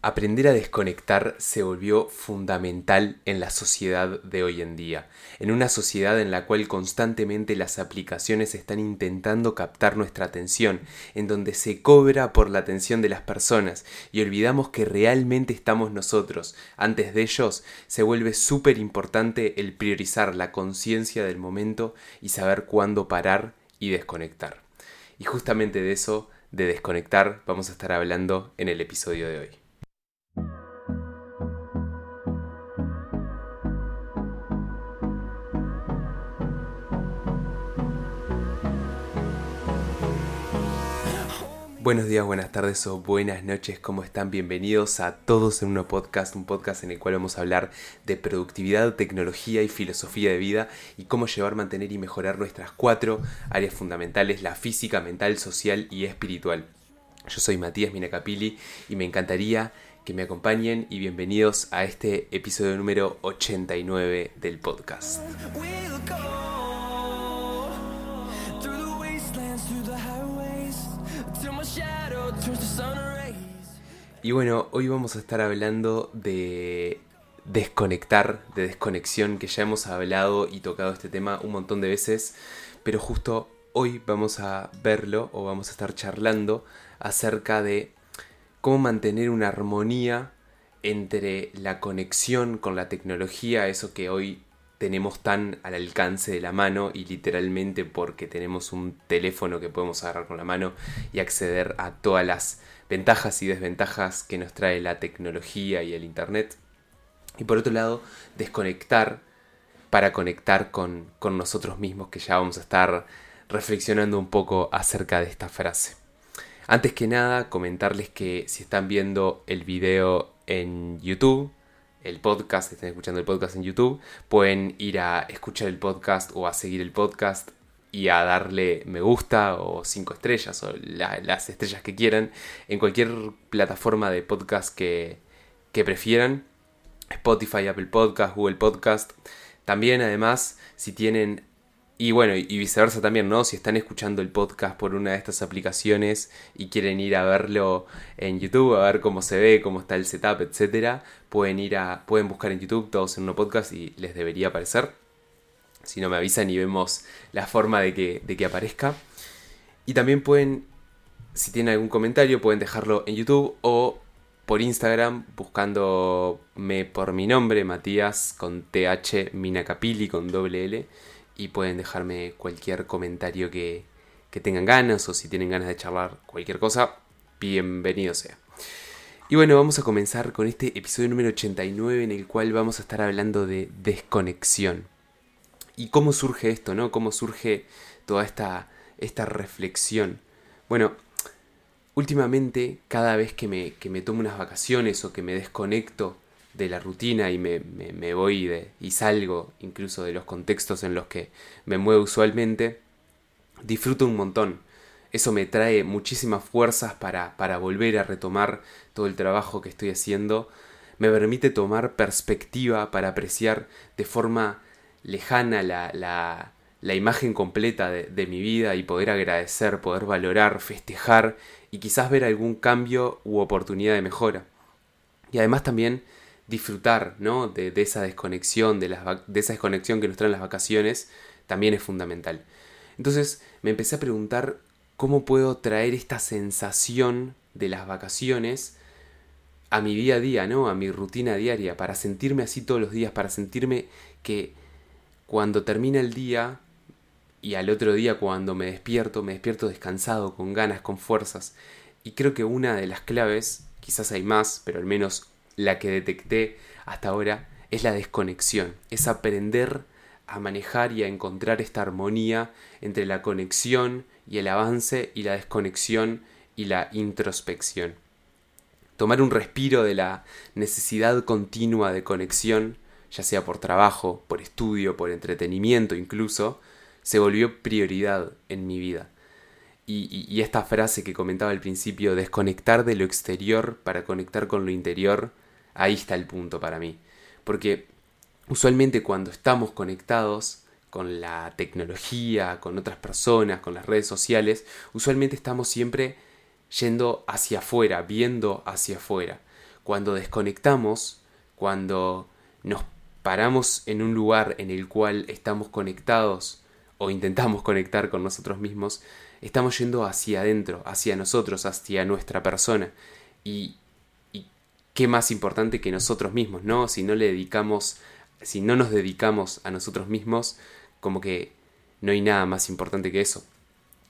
Aprender a desconectar se volvió fundamental en la sociedad de hoy en día, en una sociedad en la cual constantemente las aplicaciones están intentando captar nuestra atención, en donde se cobra por la atención de las personas y olvidamos que realmente estamos nosotros. Antes de ellos, se vuelve súper importante el priorizar la conciencia del momento y saber cuándo parar y desconectar. Y justamente de eso, de desconectar, vamos a estar hablando en el episodio de hoy. Buenos días, buenas tardes o buenas noches, ¿cómo están? Bienvenidos a todos en un podcast, un podcast en el cual vamos a hablar de productividad, tecnología y filosofía de vida y cómo llevar, mantener y mejorar nuestras cuatro áreas fundamentales, la física, mental, social y espiritual. Yo soy Matías Minacapili y me encantaría que me acompañen y bienvenidos a este episodio número 89 del podcast. Y bueno, hoy vamos a estar hablando de desconectar, de desconexión, que ya hemos hablado y tocado este tema un montón de veces, pero justo hoy vamos a verlo o vamos a estar charlando acerca de cómo mantener una armonía entre la conexión con la tecnología, eso que hoy tenemos tan al alcance de la mano y literalmente porque tenemos un teléfono que podemos agarrar con la mano y acceder a todas las ventajas y desventajas que nos trae la tecnología y el Internet. Y por otro lado, desconectar para conectar con, con nosotros mismos, que ya vamos a estar reflexionando un poco acerca de esta frase. Antes que nada, comentarles que si están viendo el video en YouTube, el podcast, si están escuchando el podcast en YouTube, pueden ir a escuchar el podcast o a seguir el podcast y a darle me gusta o cinco estrellas o las estrellas que quieran en cualquier plataforma de podcast que, que prefieran. Spotify, Apple Podcast, Google Podcast. También además si tienen y bueno, y viceversa también, ¿no? Si están escuchando el podcast por una de estas aplicaciones y quieren ir a verlo en YouTube, a ver cómo se ve, cómo está el setup, etcétera, pueden ir a. pueden buscar en YouTube todos en un podcast y les debería aparecer. Si no me avisan y vemos la forma de que, de que aparezca. Y también pueden, si tienen algún comentario, pueden dejarlo en YouTube o por Instagram buscándome por mi nombre, Matías, con TH Minacapili con doble L y pueden dejarme cualquier comentario que, tengan ganas o si tienen ganas de charlar cualquier cosa, bienvenido sea. Y bueno, vamos a comenzar con este episodio número 89 en el cual vamos a estar hablando de desconexión. ¿Y cómo surge esto, no? ¿Cómo surge toda esta, esta reflexión? Bueno, últimamente cada vez que me, que me tomo unas vacaciones o que me desconecto de la rutina y me, voy de, y salgo incluso de los contextos en los que me muevo usualmente, disfruto un montón. Eso me trae muchísimas fuerzas para, para volver a retomar todo el trabajo que estoy haciendo. Me permite tomar perspectiva para apreciar de forma lejana la, la, la imagen completa de, de, mi vida y poder agradecer, poder valorar, festejar y quizás ver algún cambio u oportunidad de mejora. Y además también disfrutar ¿no? de, esa desconexión, de, de esa desconexión que nos traen las vacaciones, también es fundamental. Entonces me empecé a preguntar cómo puedo traer esta sensación de las vacaciones a mi día a día, ¿no? A mi rutina diaria, para sentirme así todos los días, para sentirme que cuando termina el día y al otro día cuando me despierto, me despierto descansado, con ganas, con fuerzas. Y creo que una de las claves, quizás hay más, pero al menos la que detecté hasta ahora es la desconexión, es aprender a manejar y a encontrar esta armonía entre la conexión y el avance y la desconexión y la introspección. Tomar un respiro de la necesidad continua de conexión, ya sea por trabajo, por estudio, por entretenimiento incluso, se volvió prioridad en mi vida. Y, y, esta frase que comentaba al principio, desconectar de lo exterior para conectar con lo interior, Ahí está el punto para mí. Porque usualmente cuando estamos conectados con la tecnología, con otras personas, con las redes sociales, usualmente estamos siempre yendo hacia afuera, viendo hacia afuera. cuando desconectamos, cuando nos paramos en un lugar en el cual estamos conectados o intentamos conectar con nosotros mismos, estamos yendo hacia adentro, hacia nosotros, hacia nuestra persona. Y, qué más importante que nosotros mismos, ¿no? Si no le dedicamos, si no nos dedicamos a nosotros mismos, como que no hay nada más importante que eso.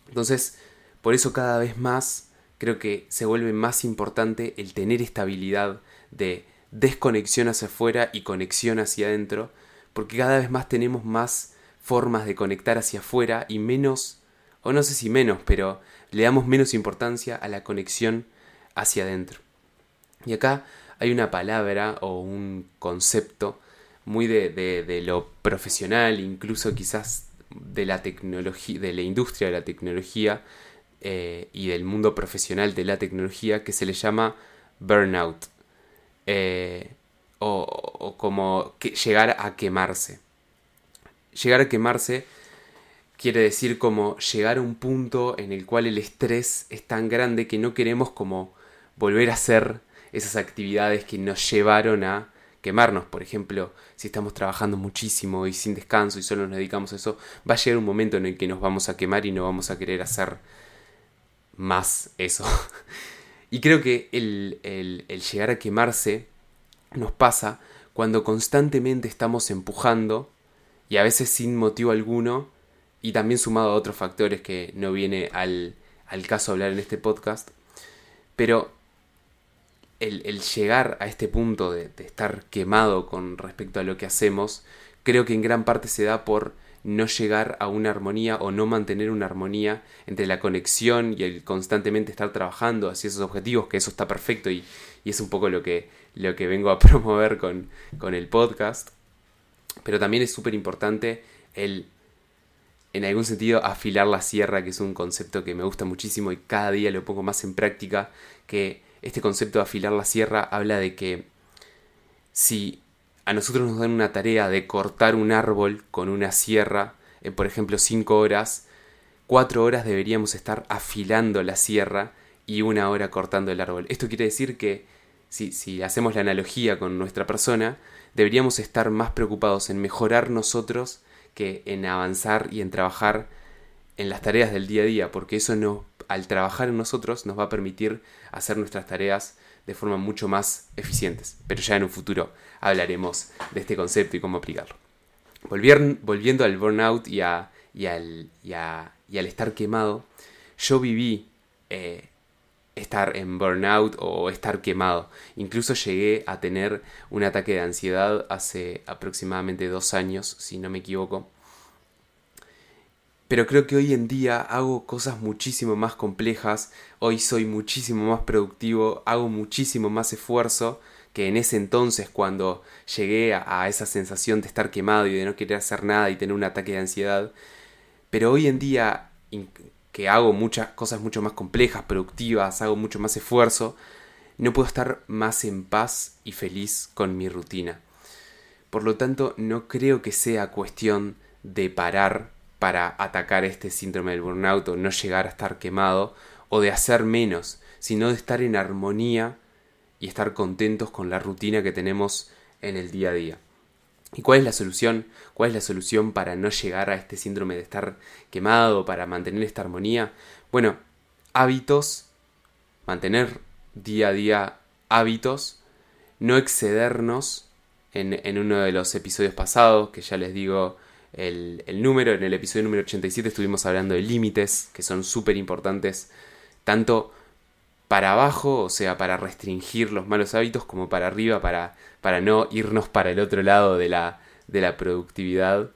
Entonces, por eso cada vez más creo que se vuelve más importante el tener estabilidad de desconexión hacia afuera y conexión hacia adentro, porque cada vez más tenemos más formas de conectar hacia afuera y menos, o no sé si menos, pero le damos menos importancia a la conexión hacia adentro. Y acá hay una palabra o un concepto muy de, de, lo profesional, incluso quizás de la tecnología, de la industria de la tecnología eh, y del mundo profesional de la tecnología que se le llama burnout. Eh, o, como llegar a quemarse. Llegar a quemarse quiere decir como llegar a un punto en el cual el estrés es tan grande que no queremos como volver a hacer esas actividades que nos llevaron a quemarnos. Por ejemplo, si estamos trabajando muchísimo y sin descanso y solo nos dedicamos a eso, va a llegar un momento en el que nos vamos a quemar y no vamos a querer hacer más eso. Y creo que el, el, llegar a quemarse nos pasa cuando constantemente estamos empujando y a veces sin motivo alguno y también sumado a otros factores que no viene al, al caso hablar en este podcast. Pero el, llegar a este punto de, de, estar quemado con respecto a lo que hacemos, creo que en gran parte se da por no llegar a una armonía o no mantener una armonía entre la conexión y el constantemente estar trabajando hacia esos objetivos, que eso está perfecto y, es un poco lo que, lo que vengo a promover con, con el podcast. Pero también es súper importante el, en algún sentido, afilar la sierra, que es un concepto que me gusta muchísimo y cada día lo pongo más en práctica, que este concepto de afilar la sierra habla de que si a nosotros nos dan una tarea de cortar un árbol con una sierra, en por ejemplo 5 horas, 4 horas deberíamos estar afilando la sierra y una hora cortando el árbol. Esto quiere decir que si, si hacemos la analogía con nuestra persona, deberíamos estar más preocupados en mejorar nosotros que en avanzar y en trabajar en las tareas del día a día, porque eso no, al trabajar en nosotros nos va a permitir hacer nuestras tareas de forma mucho más eficientes. Pero ya en un futuro hablaremos de este concepto y cómo aplicarlo. volviendo al burnout y, al, estar quemado, yo viví eh, estar en burnout o estar quemado. Incluso llegué a tener un ataque de ansiedad hace aproximadamente dos años, si no me equivoco. Pero creo que hoy en día hago cosas muchísimo más complejas, hoy soy muchísimo más productivo, hago muchísimo más esfuerzo que en ese entonces cuando llegué a, esa sensación de estar quemado y de no querer hacer nada y tener un ataque de ansiedad. Pero hoy en día que hago muchas cosas mucho más complejas, productivas, hago mucho más esfuerzo, no puedo estar más en paz y feliz con mi rutina. Por lo tanto, no creo que sea cuestión de parar para atacar este síndrome del burnout no llegar a estar quemado o de hacer menos, sino de estar en armonía y estar contentos con la rutina que tenemos en el día a día. ¿Y cuál es la solución? ¿Cuál es la solución para no llegar a este síndrome de estar quemado, para mantener esta armonía? Bueno, hábitos, mantener día a día hábitos, no excedernos en uno de los episodios pasados, que ya les digo, el, número. En el episodio número 87 estuvimos hablando de límites, que son súper importantes, tanto para abajo, o sea, para restringir los malos hábitos, como para arriba, para, para no irnos para el otro lado de la, de la productividad.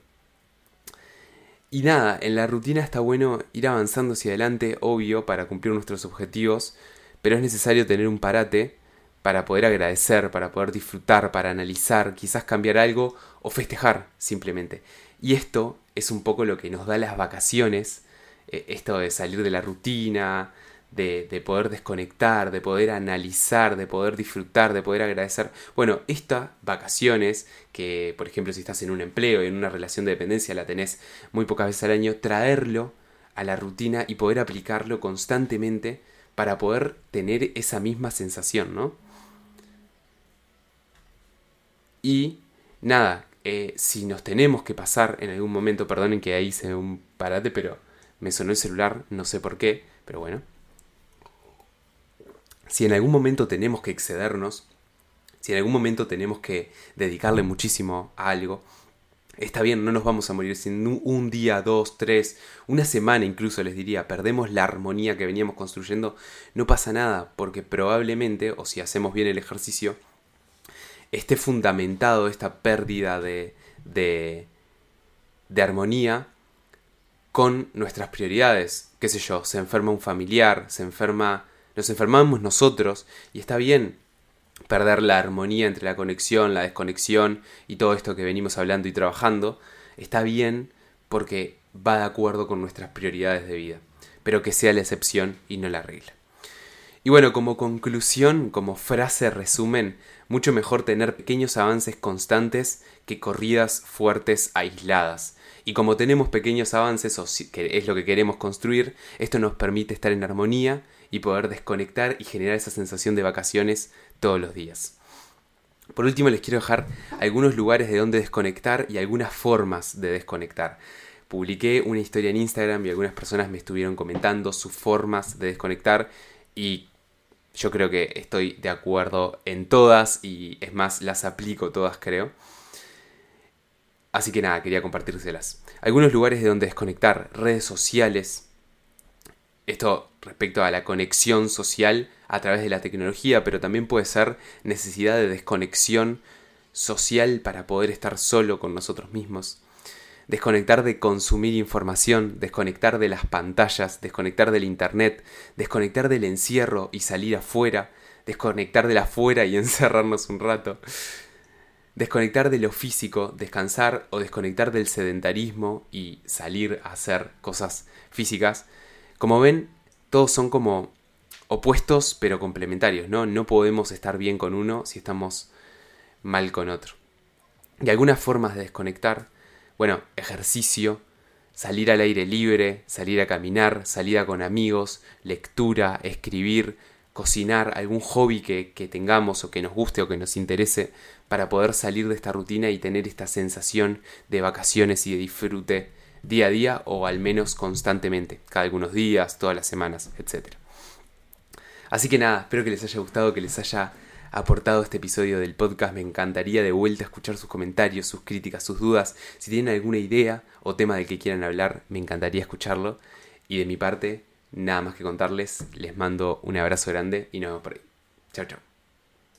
Y nada, en la rutina está bueno ir avanzando hacia adelante, obvio, para cumplir nuestros objetivos, pero es necesario tener un parate para poder agradecer, para poder disfrutar, para analizar, quizás cambiar algo o festejar simplemente. Y esto es un poco lo que nos da las vacaciones, eh, esto de salir de la rutina, de, de, poder desconectar, de poder analizar, de poder disfrutar, de poder agradecer. Bueno, estas vacaciones, que por ejemplo si estás en un empleo, en una relación de dependencia, la tenés muy pocas veces al año, traerlo a la rutina y poder aplicarlo constantemente para poder tener esa misma sensación, ¿no? Y nada, eh, si nos tenemos que pasar en algún momento, perdonen que ahí se un parate, pero me sonó el celular, no sé por qué, pero bueno. Si en algún momento tenemos que excedernos, si en algún momento tenemos que dedicarle muchísimo a algo, está bien, no nos vamos a morir sin un día, dos, tres, una semana incluso les diría, perdemos la armonía que veníamos construyendo, no pasa nada, porque probablemente, o si hacemos bien el ejercicio, esté fundamentado esta pérdida de, de, armonía con nuestras prioridades. Qué sé yo, se enferma un familiar, se enferma, nos enfermamos nosotros y está bien perder la armonía entre la conexión, la desconexión y todo esto que venimos hablando y trabajando. Está bien porque va de acuerdo con nuestras prioridades de vida, pero que sea la excepción y no la regla. Y bueno, como conclusión, como frase resumen, mucho mejor tener pequeños avances constantes que corridas fuertes aisladas. Y como tenemos pequeños avances, o que es lo que queremos construir, esto nos permite estar en armonía y poder desconectar y generar esa sensación de vacaciones todos los días. Por último, les quiero dejar algunos lugares de donde desconectar y algunas formas de desconectar. Publiqué una historia en Instagram y algunas personas me estuvieron comentando sus formas de desconectar y yo creo que estoy de acuerdo en todas y es más, las aplico todas creo. Así que nada, quería compartírselas. Algunos lugares de donde desconectar, redes sociales. Esto respecto a la conexión social a través de la tecnología, pero también puede ser necesidad de desconexión social para poder estar solo con nosotros mismos. Desconectar de consumir información, desconectar de las pantallas, desconectar del internet, desconectar del encierro y salir afuera, desconectar de la afuera y encerrarnos un rato. Desconectar de lo físico, descansar o desconectar del sedentarismo y salir a hacer cosas físicas. Como ven, todos son como opuestos pero complementarios, ¿no? No podemos estar bien con uno si estamos mal con otro. Y algunas formas de desconectar, bueno, ejercicio, salir al aire libre, salir a caminar, salida con amigos, lectura, escribir, cocinar, algún hobby que, que, tengamos o que nos guste o que nos interese para poder salir de esta rutina y tener esta sensación de vacaciones y de disfrute día a día o al menos constantemente, cada algunos días, todas las semanas, etc. Así que nada, espero que les haya gustado, que les haya aportado este episodio del podcast. Me encantaría de vuelta escuchar sus comentarios, sus críticas, sus dudas. Si tienen alguna idea o tema del que quieran hablar, me encantaría escucharlo. Y de mi parte, nada más que contarles, les mando un abrazo grande y nos vemos por ahí. Chao, chao.